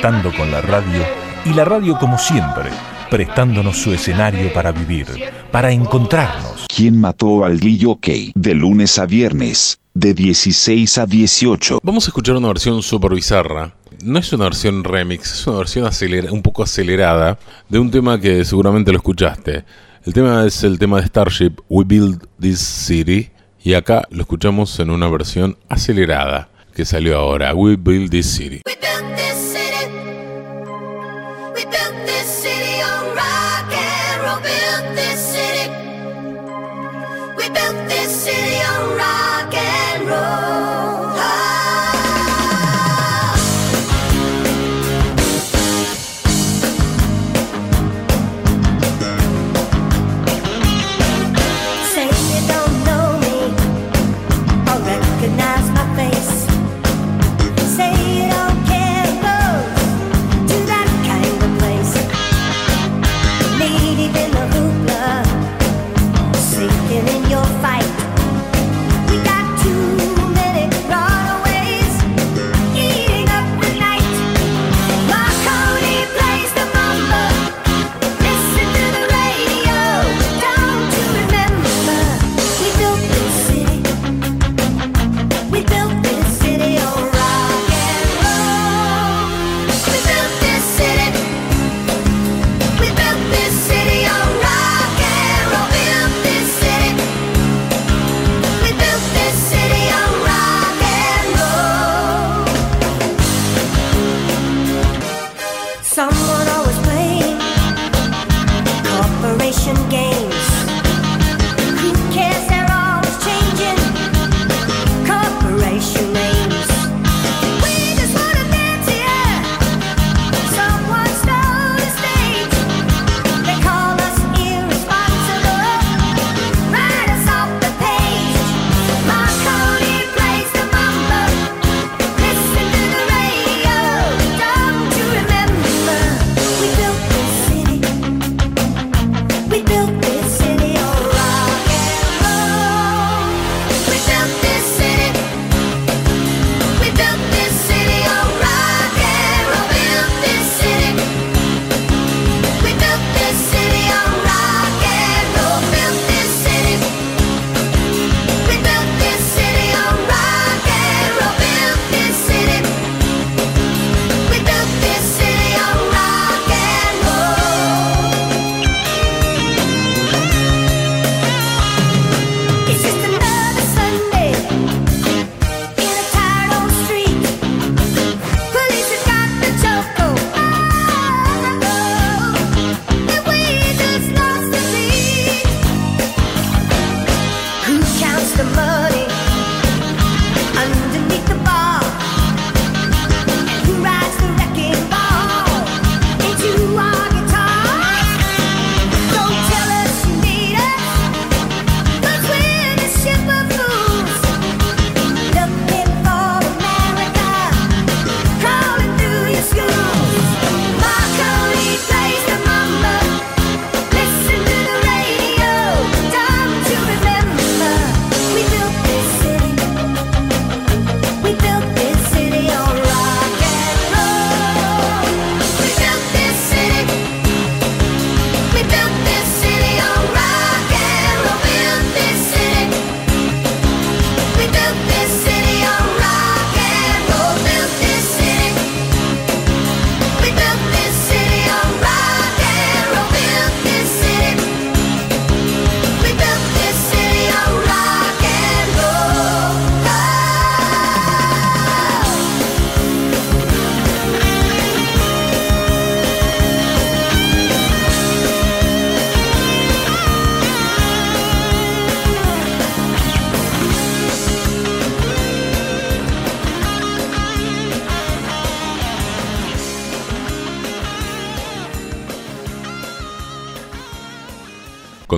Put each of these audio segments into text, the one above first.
conectando con la radio y la radio como siempre, prestándonos su escenario para vivir, para encontrarnos. ¿Quién mató al Grillo Key? De lunes a viernes, de 16 a 18. Vamos a escuchar una versión super bizarra. No es una versión remix, es una versión un poco acelerada de un tema que seguramente lo escuchaste. El tema es el tema de Starship, We Build This City, y acá lo escuchamos en una versión acelerada que salió ahora, We Build This City. We built this city on rock and roll. Built this city. We built this city on rock and roll.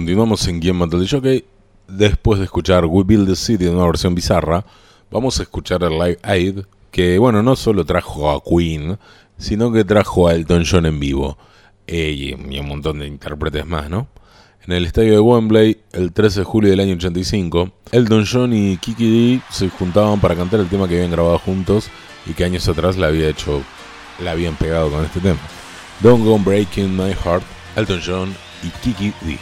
Continuamos en Game Metal Jockey. Después de escuchar We Build the City en una versión bizarra, vamos a escuchar el Live Aid, que bueno, no solo trajo a Queen, sino que trajo a Elton John en vivo. Eh, y, un montón de intérpretes más, ¿no? En el estadio de Wembley, el 13 de julio del año 85, Elton John y Kiki D se juntaban para cantar el tema que habían grabado juntos y que años atrás le había hecho la habían pegado con este tema. Don't Go Breaking My Heart, Elton John y Kiki D.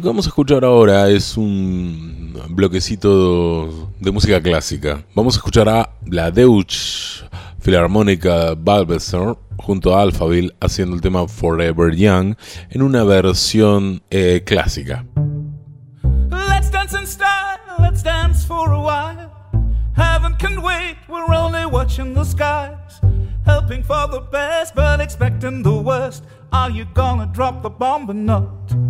Lo que vamos a escuchar ahora es un bloquecito de música clásica. Vamos a escuchar a la Deutsche Philharmonica Balbesser junto a Alphaville haciendo el tema Forever Young en una versión eh, clásica. Let's dance in style, let's dance for a while. Heaven can wait, we're only watching the skies. Helping for the best, but expecting the worst. Are you gonna drop the bomb or not?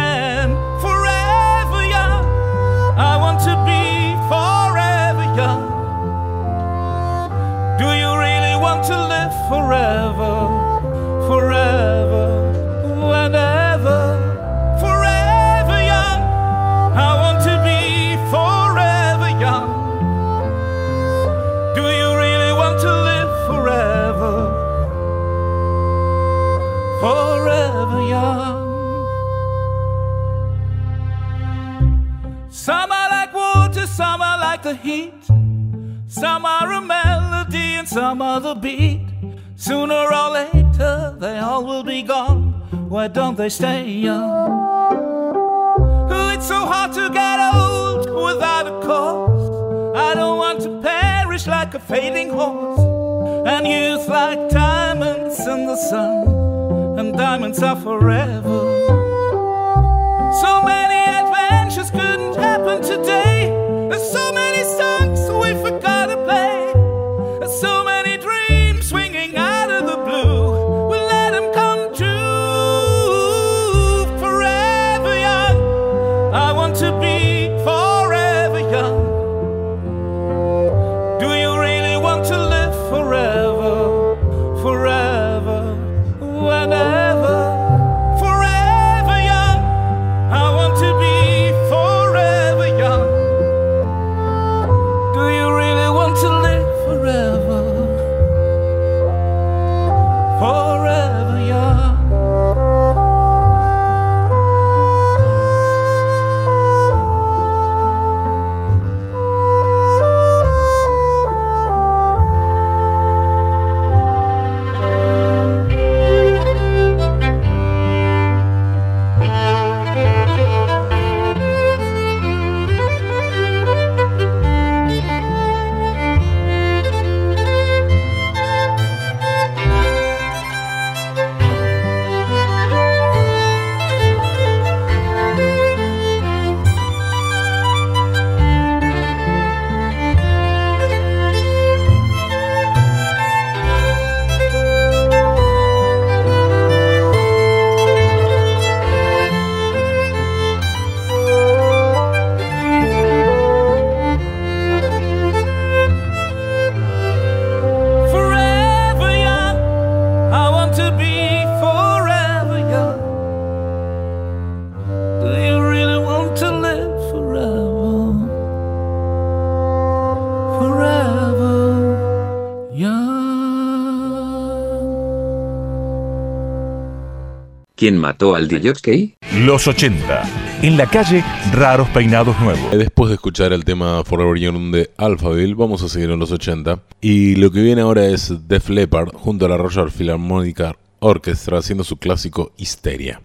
forever, forever and ever, forever young. I want to be forever young. Do you really want to live forever? Forever young. Some are like water, some are like the heat. Some are a melody and some are the beat. Sooner or later, they all will be gone. Why don't they stay young? It's so hard to get old without a cause. I don't want to perish like a fading horse. And youth like diamonds in the sun. And diamonds are forever. So many adventures couldn't happen today. ¿Quién mató al DJ? Los 80. En la calle, raros peinados nuevos. Eh, Después de escuchar el tema Forever Young de Alphaville, vamos a seguir en los 80. Y lo que viene ahora es Def Leppard junto a la Royal Philharmonic Orchestra haciendo su clásico Histeria.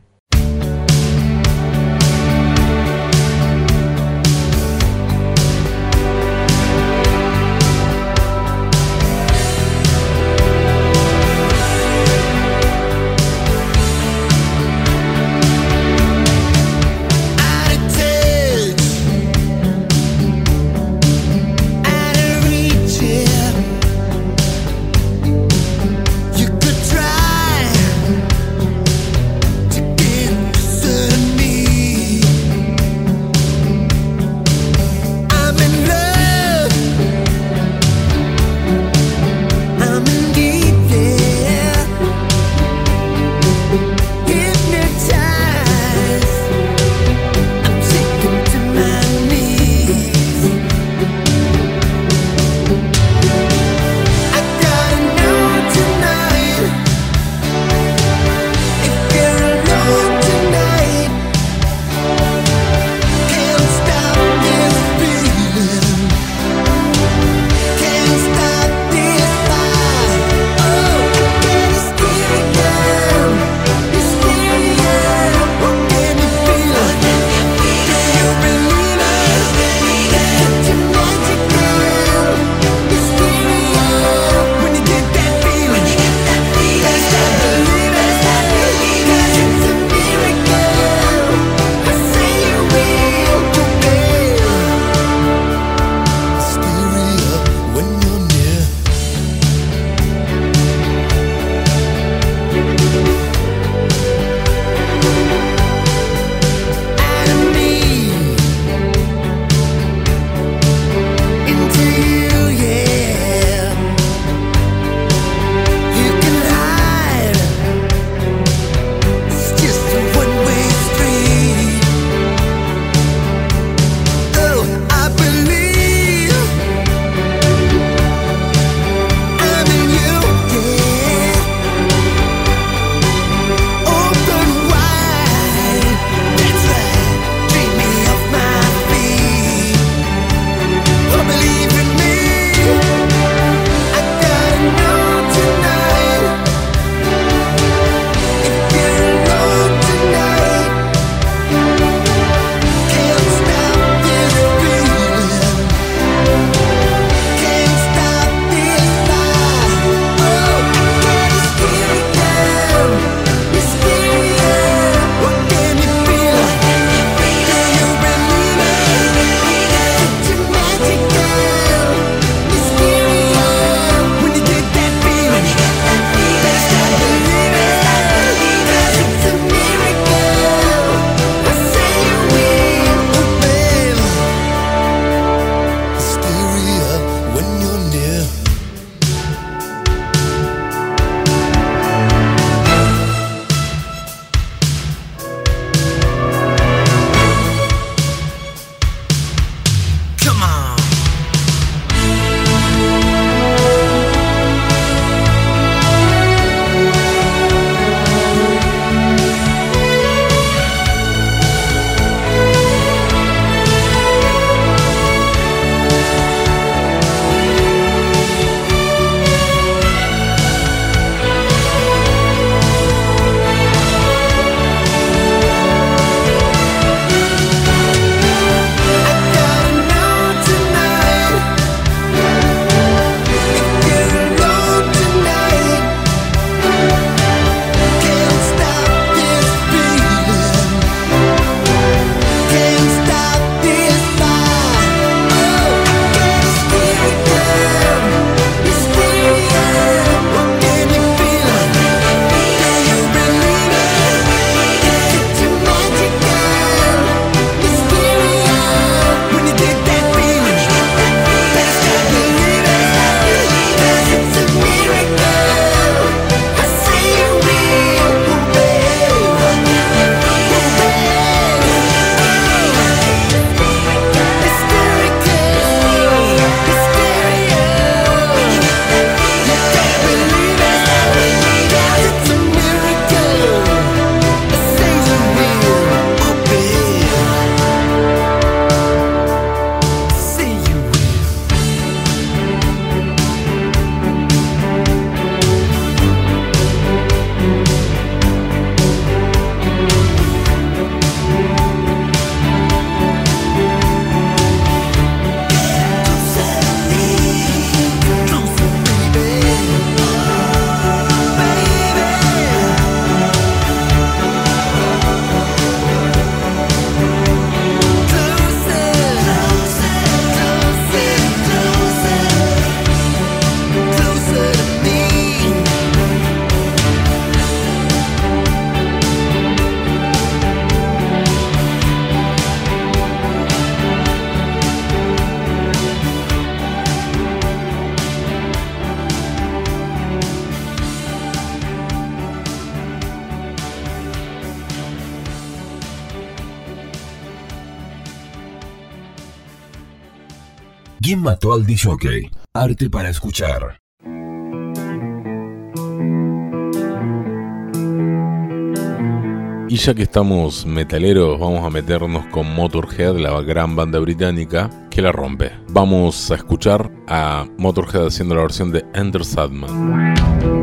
mató al. Arte para escuchar. Y ya que estamos metaleros, vamos a meternos con Motorhead, la gran banda británica que la rompe. Vamos a escuchar a Motorhead haciendo la versión de Enter Sadman.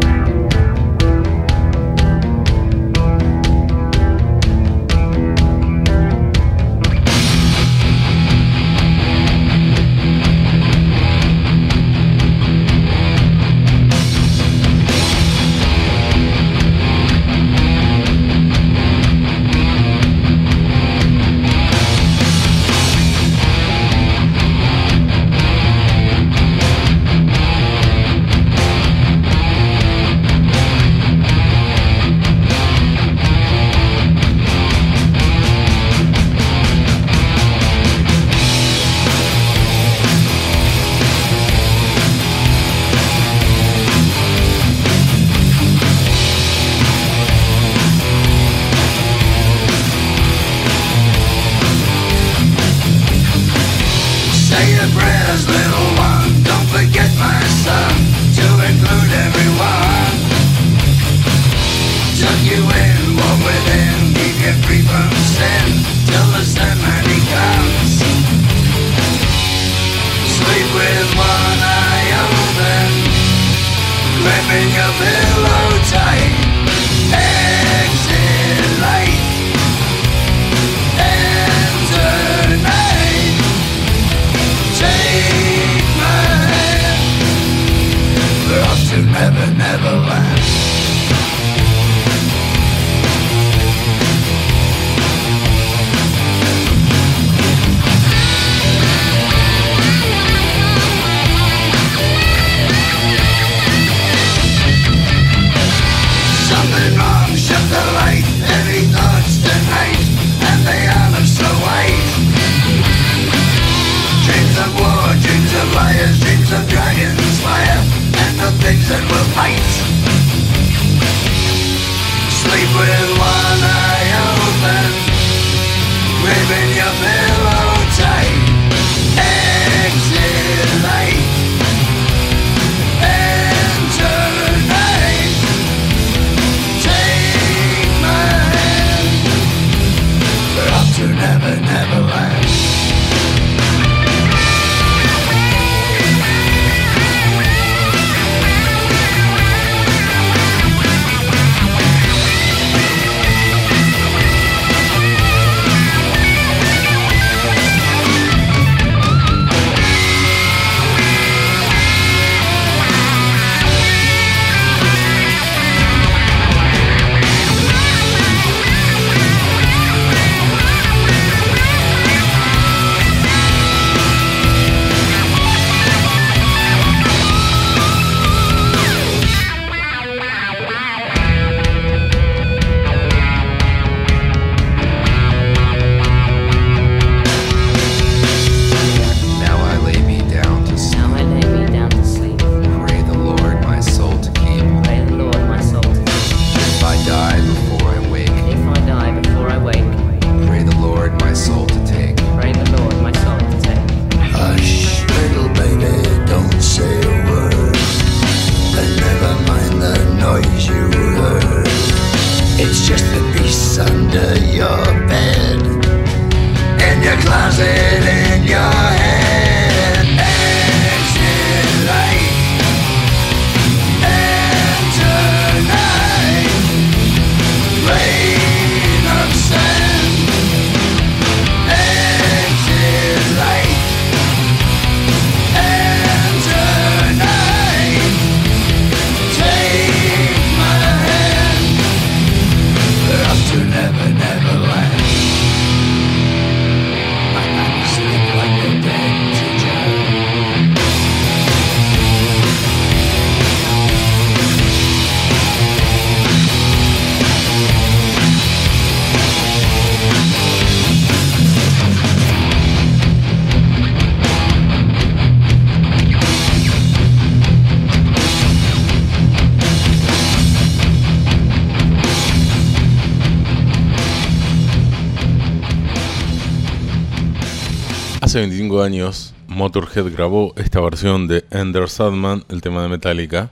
Hace 25 años, Motorhead grabó esta versión de Ender Sadman, el tema de Metallica.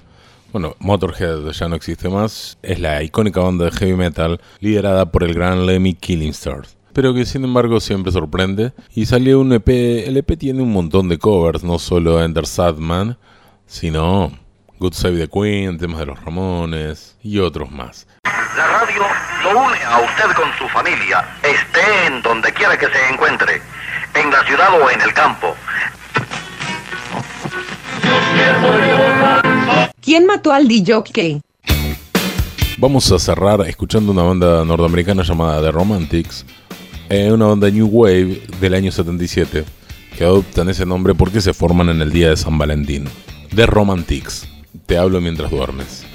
Bueno, Motorhead ya no existe más, es la icónica banda de heavy metal liderada por el gran Lemmy Killingstar, pero que sin embargo siempre sorprende. Y salió un EP, el EP tiene un montón de covers, no solo Ender Sadman, sino Good Save the Queen, temas de los Ramones y otros más. La radio lo une a usted con su familia, esté en donde quiera que se encuentre en la ciudad o en el campo. ¿Quién mató al DJ? Vamos a cerrar escuchando una banda norteamericana llamada The Romantics, eh, una banda New Wave del año 77, que adoptan ese nombre porque se forman en el día de San Valentín. The Romantics. Te hablo mientras duermes.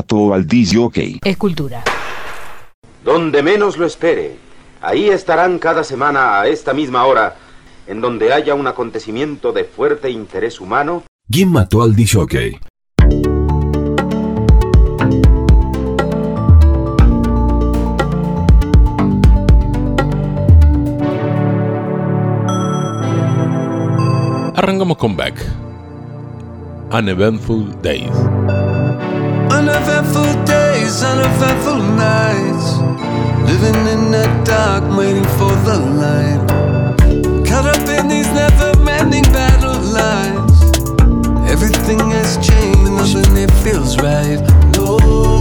Mató al DJ? Escultura. Donde menos lo espere. Ahí estarán cada semana a esta misma hora, en donde haya un acontecimiento de fuerte interés humano. ¿Quién mató al DJ? Arrancamos con Beck. Uneventful Days. days, uneventful nights. Living in the dark, waiting for the light. Caught up in these never ending battle lines. Everything has changed, nothing it feels right. No.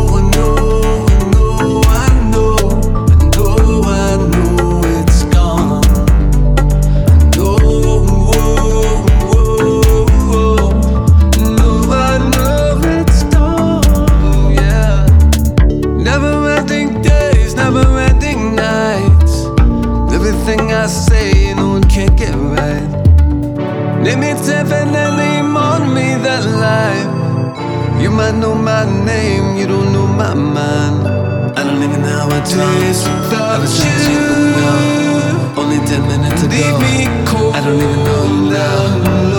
You might know my name, you don't know my mind. I don't even know how I taste without you. Only ten minutes ago. Leave me cold. I don't even know you now.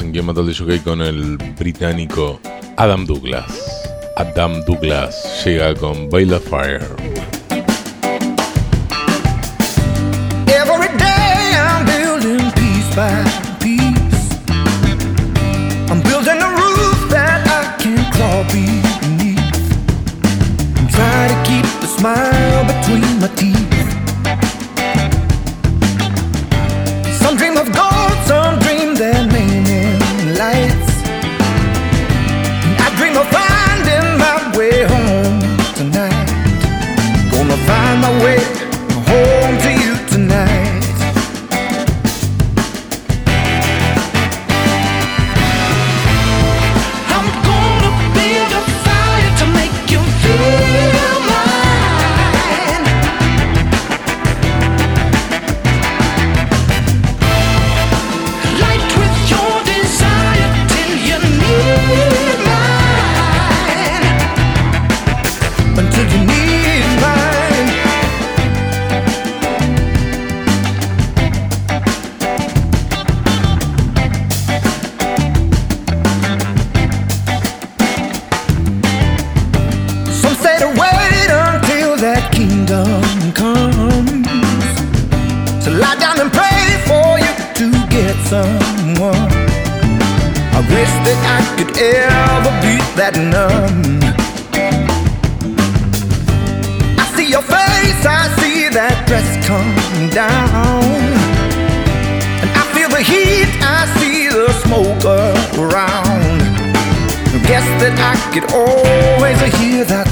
En Quién mató al DJ con el británico Adam Douglas. Adam Douglas llega con Bail of Fire. that I could always hear that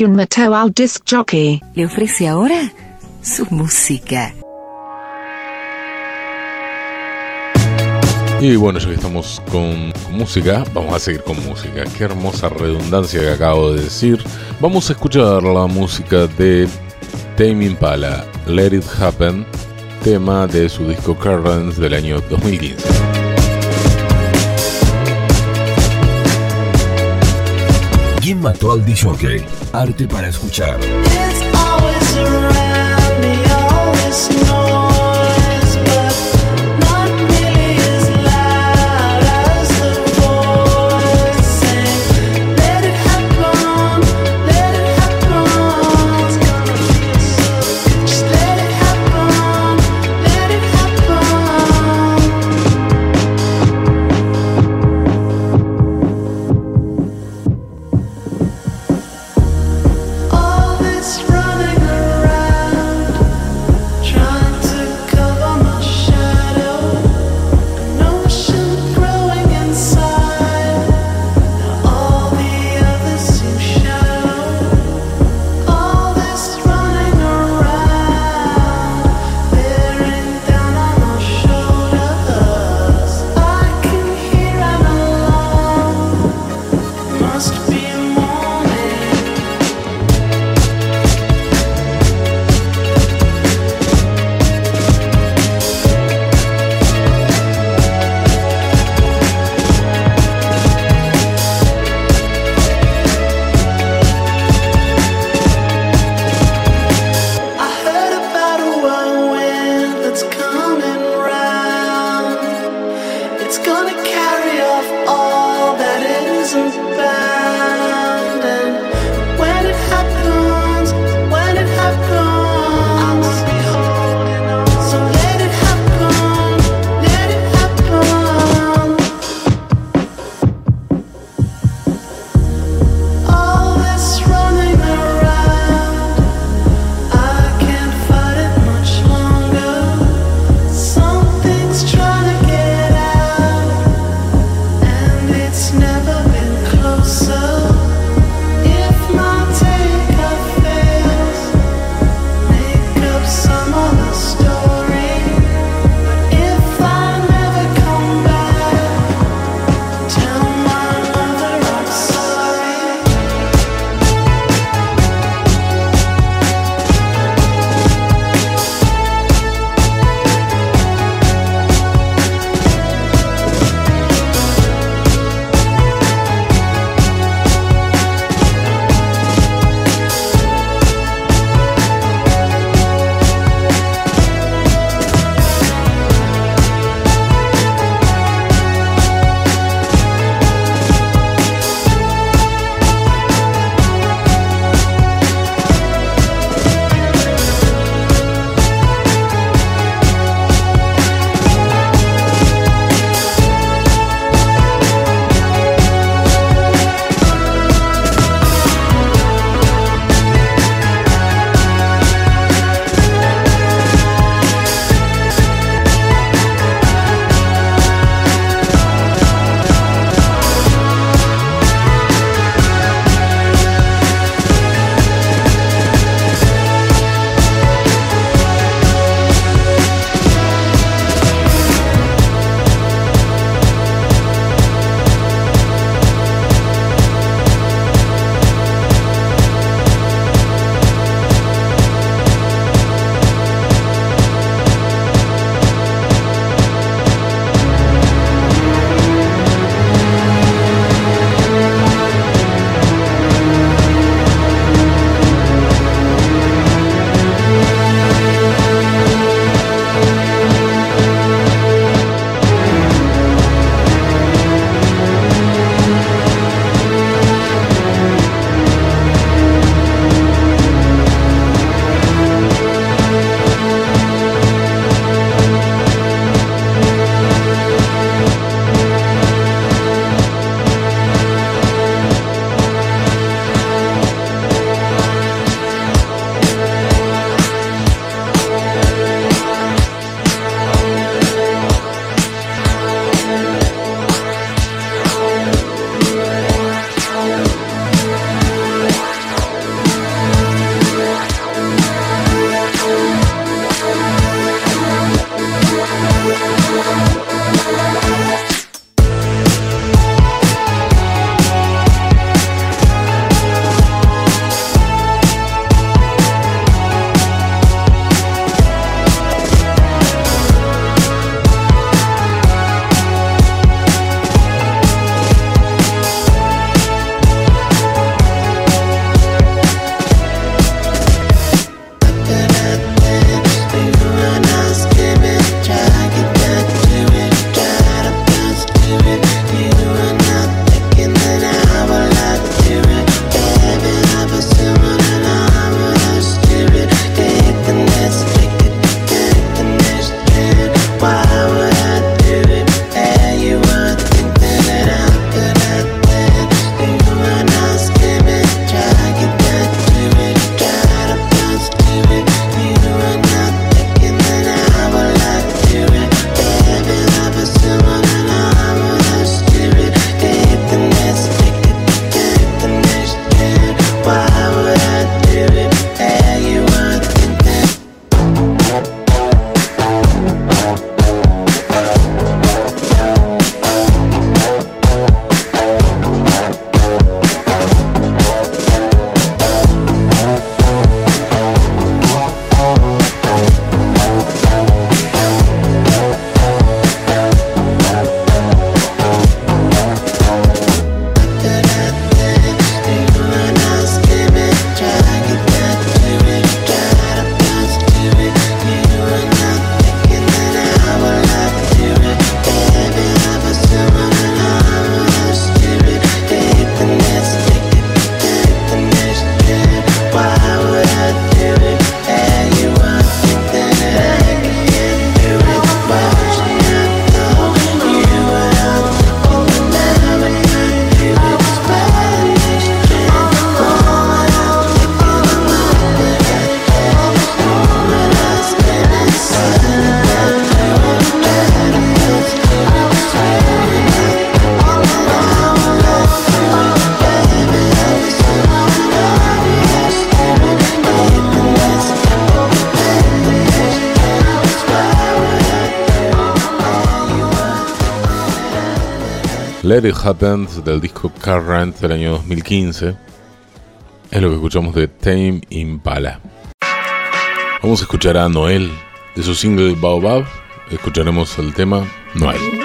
¿Quién mató al disc jockey? Le ofrece ahora su música. Y bueno, ya que estamos con, con música, vamos a seguir con música. Qué hermosa redundancia que acabo de decir. Vamos a escuchar la música de Tame Impala, Let It Happen, tema de su disco Currents del año 2015. ¿Quién mató al disjockey? Arte para escuchar. Let It Happen del disco Current del año 2015 es lo que escuchamos de Tame Impala. Vamos a escuchar a Noel de su single Baobab. Escucharemos el tema Noel.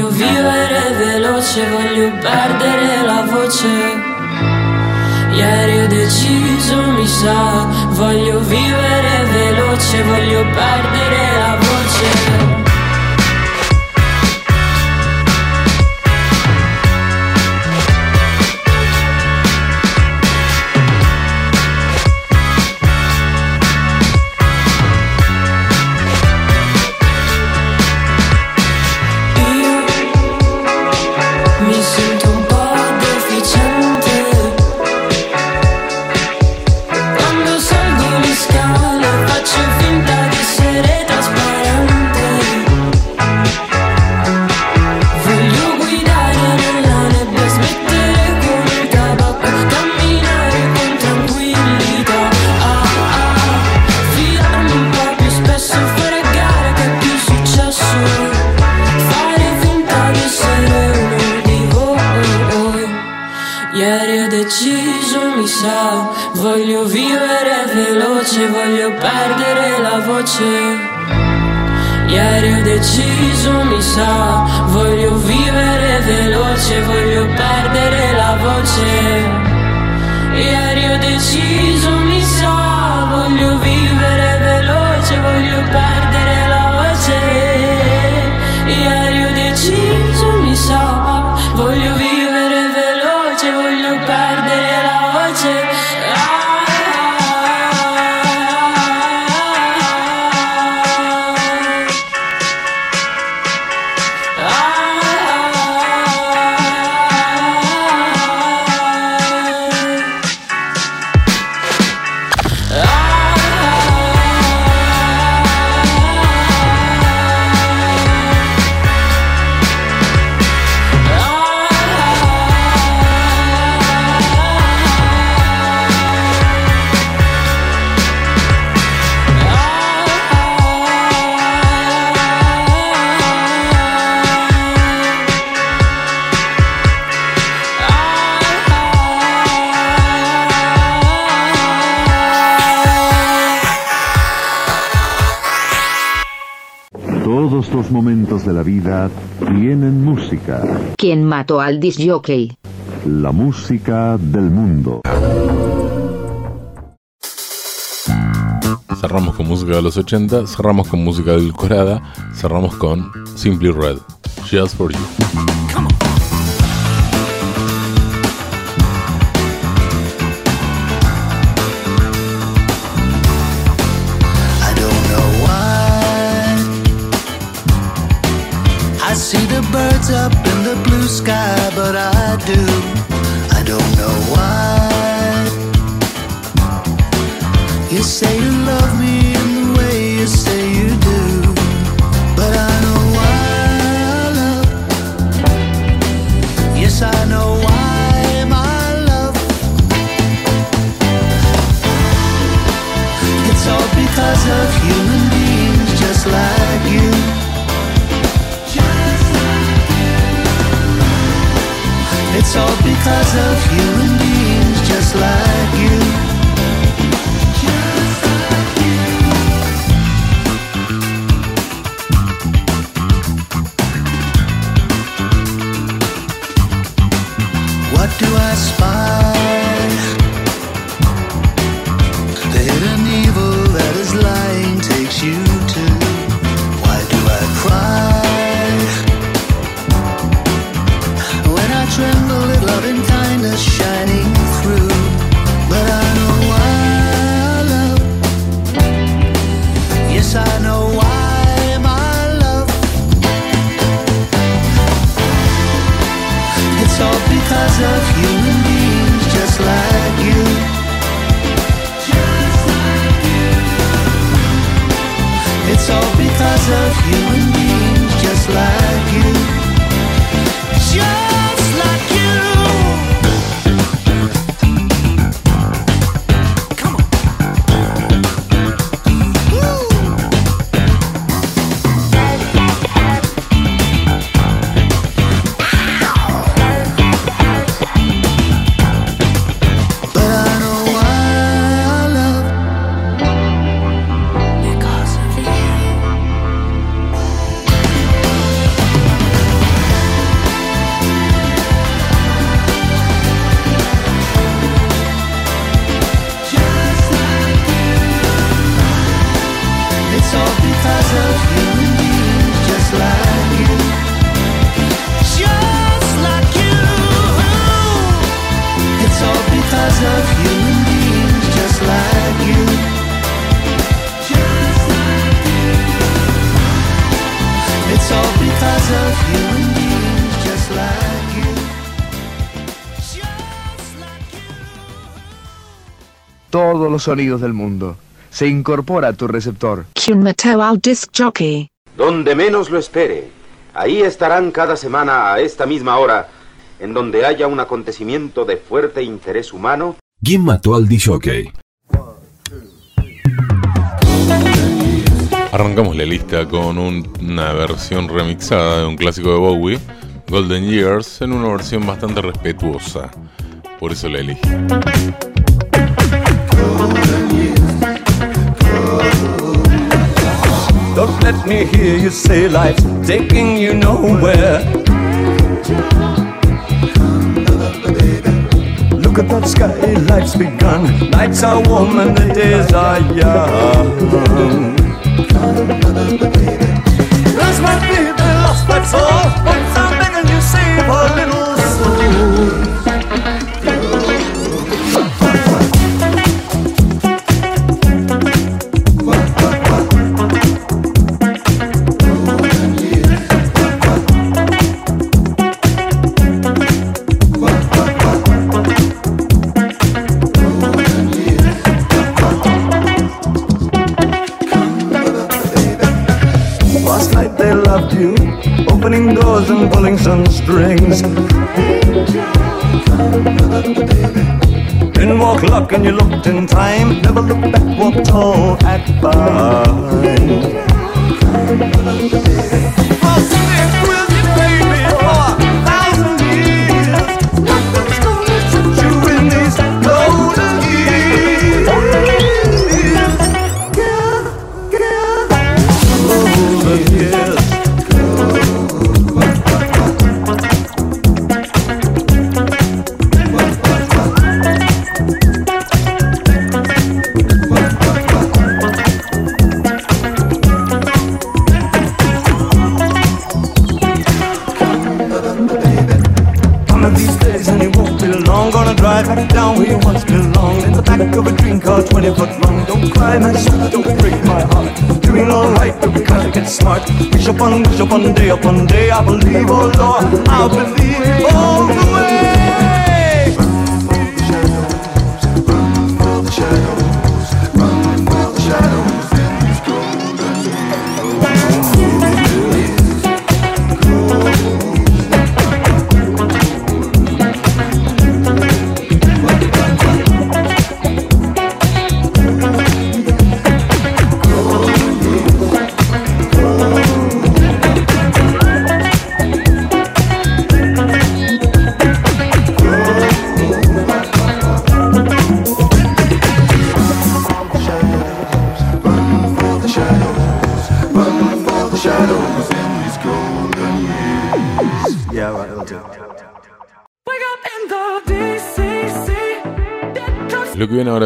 Voglio vivere veloce, voglio perdere la voce. Ieri ho deciso, mi sa, voglio vivere veloce, voglio perdere la voce. Todos los momentos de la vida tienen música. ¿Quién mató al disjockey? La música del mundo. Cerramos con música de los 80, cerramos con música edulcorada, cerramos con Simply Red. Just for you. sky, but I do. It's all because of human beings just like you. Just like you. What do I spy? Los sonidos del mundo. Se incorpora a tu receptor. ¿Quién mató al disc jockey? Donde menos lo espere. Ahí estarán cada semana a esta misma hora, en donde haya un acontecimiento de fuerte interés humano. ¿Quién mató al DJ? Arrancamos la lista con un- una versión remixada de un clásico de Bowie, Golden Years, en una versión bastante respetuosa. Por eso la elegí. Don't let me hear you say life's taking you nowhere. Look at that sky, life's begun. Nights are warm and the days are young. Lost my baby, lost my soul. But I'm you, save a little soul. Strings. Didn't walk luck and you looked in time. Never looked back, walked tall, act fine.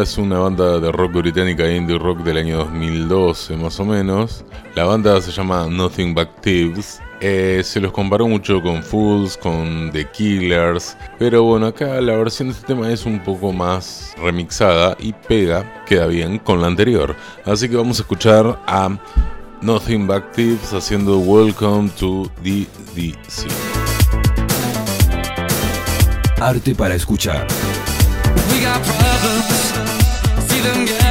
es una banda de rock británica, indie rock del año 2012 más o menos. La banda se llama Nothing But Thieves. Eh, se los comparó mucho con Fools, con The Killers, pero bueno, acá la versión de este tema es un poco más remixada y pega, queda bien con la anterior. Así que vamos a escuchar a Nothing But Thieves haciendo Welcome to DDC. Arte para escuchar. We got problems. 모든 게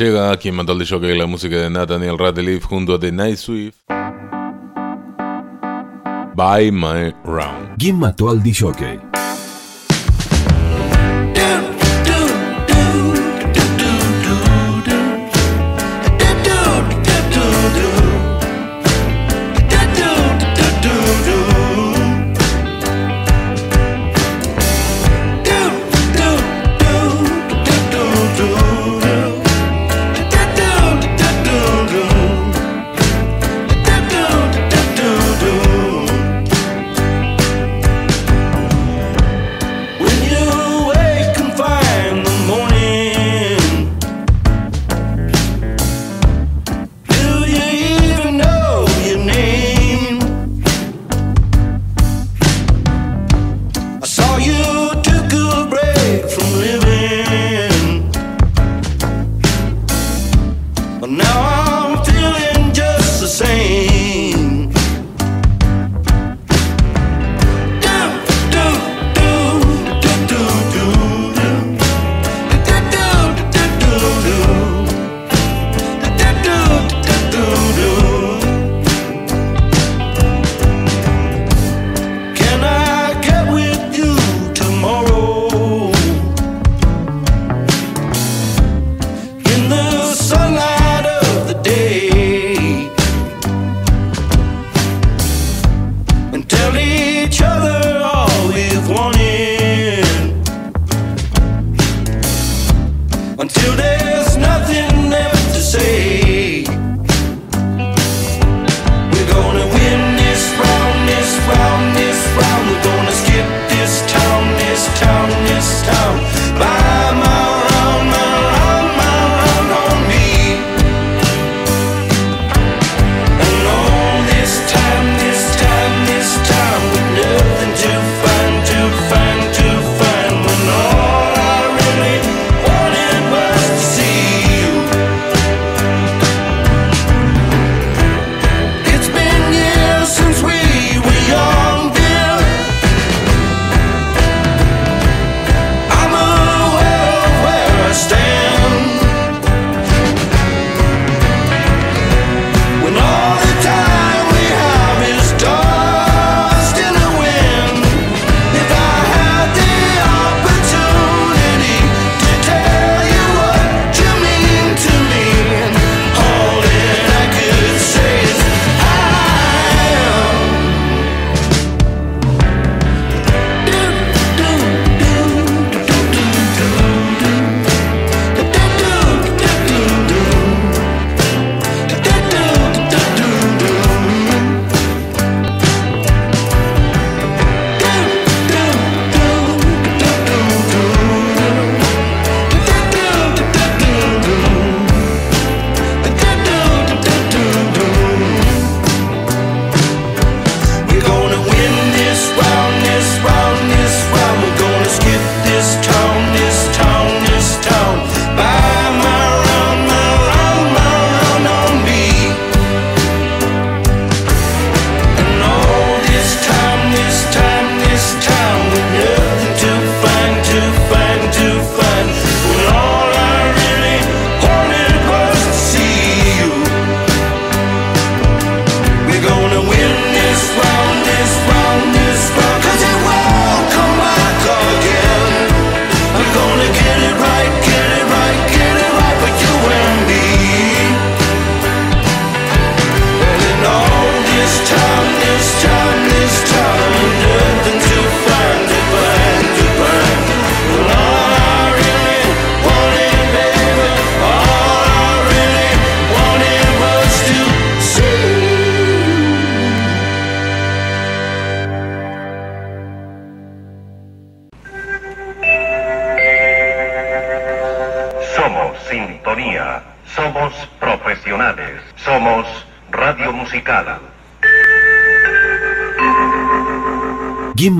Llega quien mató al DJ la música de Nathaniel Rateliff junto a The Night Swift. By My Round. ¿Quién mató al DJ?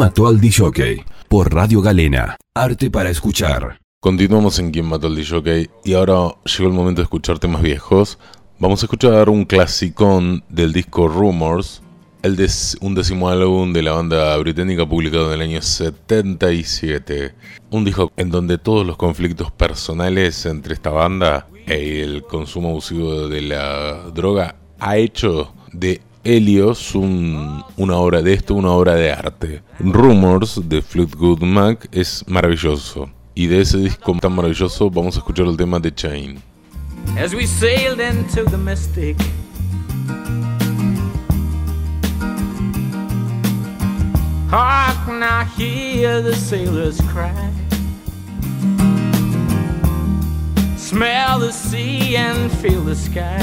Mató al DJ? Por Radio Galena. Arte para escuchar. Continuamos en Quien mató al DJ y ahora llegó el momento de escuchar temas viejos. Vamos a escuchar un clasicón del disco Rumors, el un décimo álbum de la banda británica publicado en el año 77. Un disco en donde todos los conflictos personales entre esta banda y el consumo abusivo de la droga ha hecho de Helios un- una obra de esto, una obra de arte. Rumors de Fleetwood Mac es maravilloso. Y de ese disco tan maravilloso vamos a escuchar el tema de Chain. as we sailed into the mystic. Hark now, hear the sailors cry. Smell the sea and feel the sky.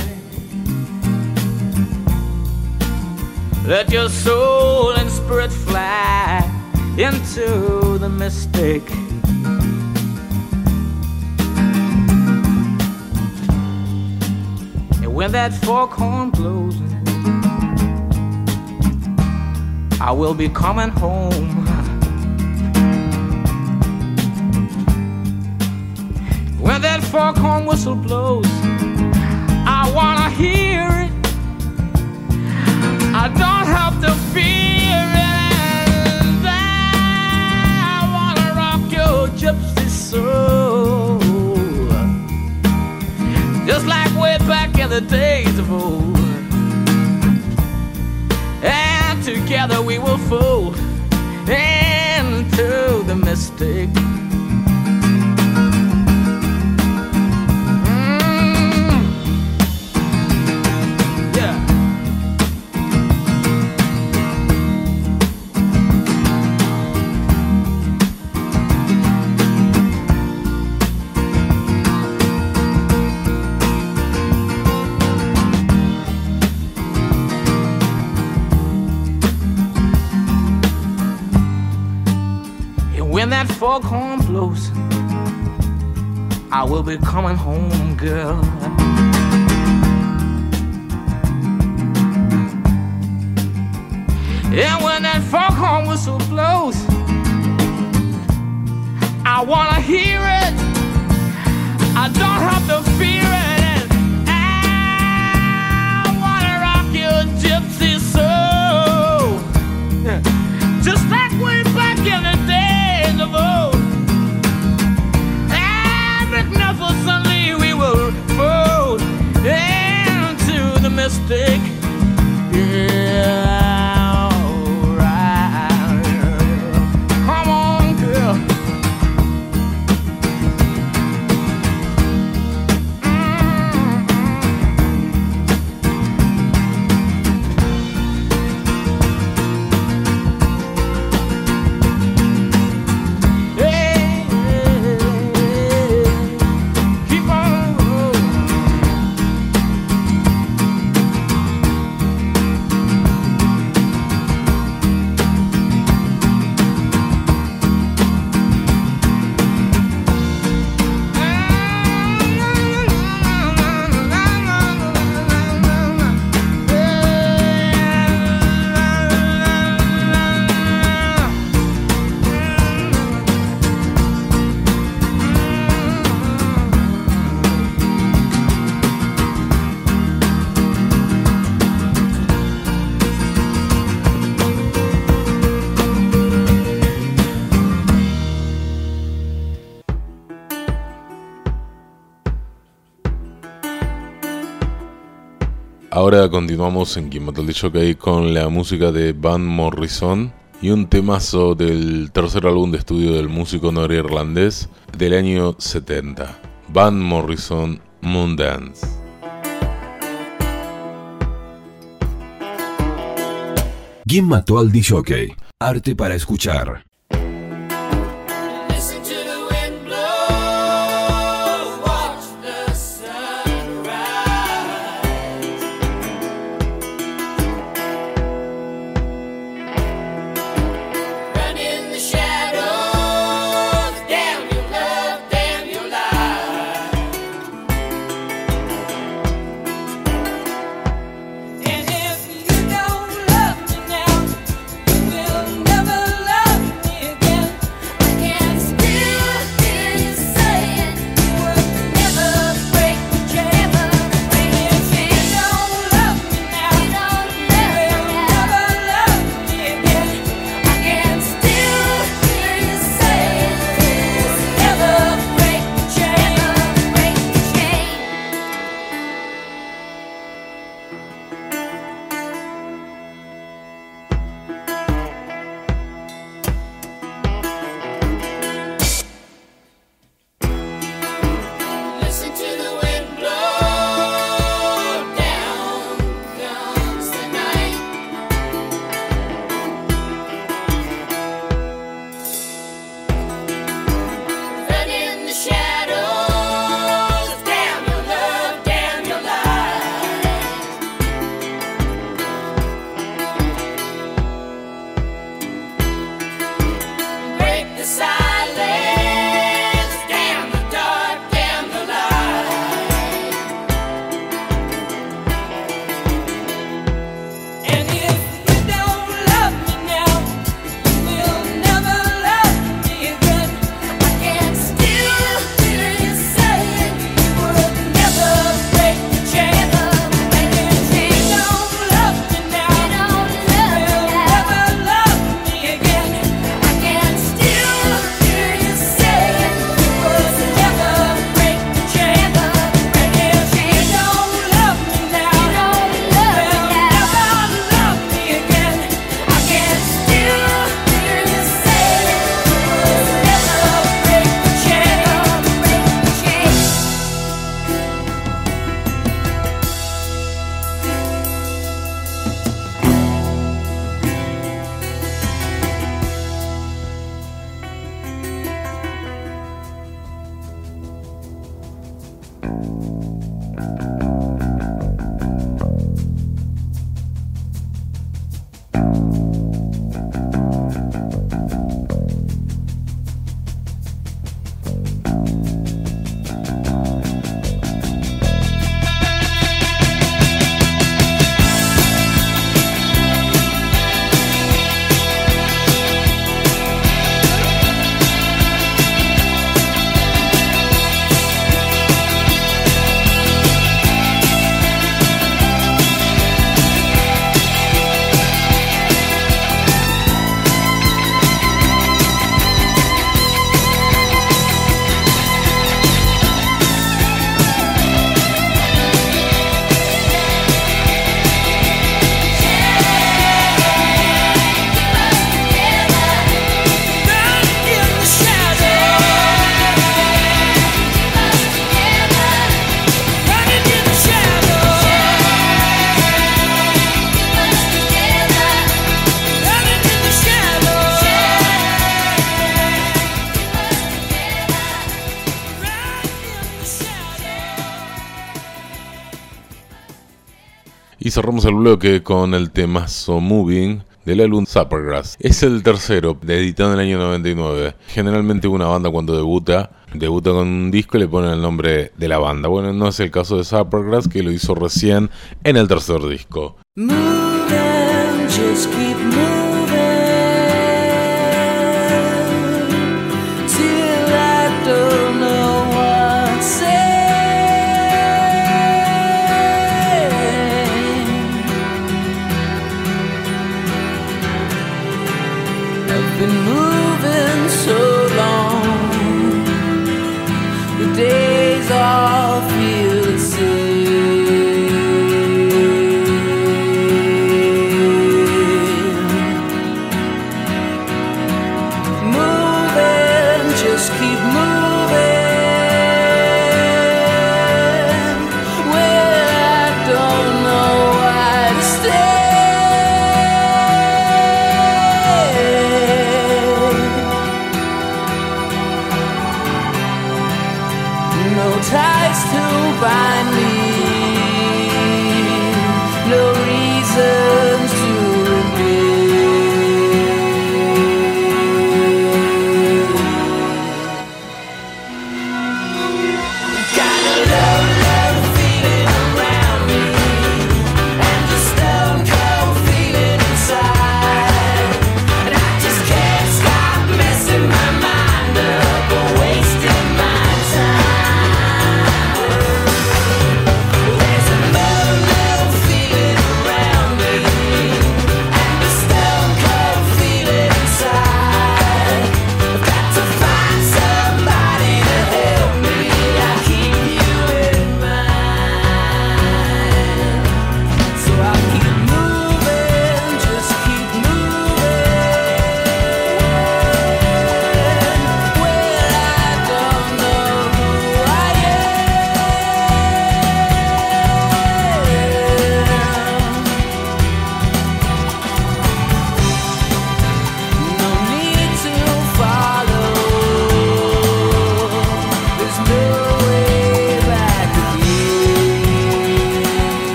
Let your soul and spirit fly into the mystic. And when that foghorn blows, I will be coming home. When that foghorn whistle blows, I wanna hear the days of old. And together we will fold into the mystic. That foghorn blows, I will be coming home, girl. And when that foghorn whistle blows, I wanna hear it. I don't have to fear it. I wanna rock your gypsy soul. Just like into Ahora continuamos en Quien mató con la música de Van Morrison y un temazo del tercer álbum de estudio del músico norirlandés del año 70. Van Morrison Moondance. ¿Quién mató al DJ? Arte para escuchar. Cerramos el bloque con el temazo Moving del álbum Suppergrass. Es el tercero, editado en el año 99. Generalmente una banda cuando debuta, debuta con un disco y le ponen el nombre de la banda. Bueno, no es el caso de Suppergrass, que lo hizo recién en el tercer disco.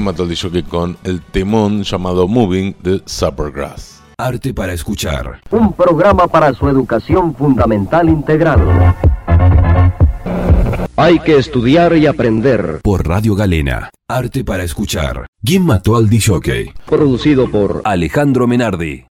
¿Quién mató al DJ con el temón llamado Moving de Suppergrass? Arte para escuchar. Un programa para su educación fundamental integral. Hay que estudiar y aprender. Por Radio Galena. Arte para escuchar. ¿Quién mató al DJ? Producido por Alejandro Menardi.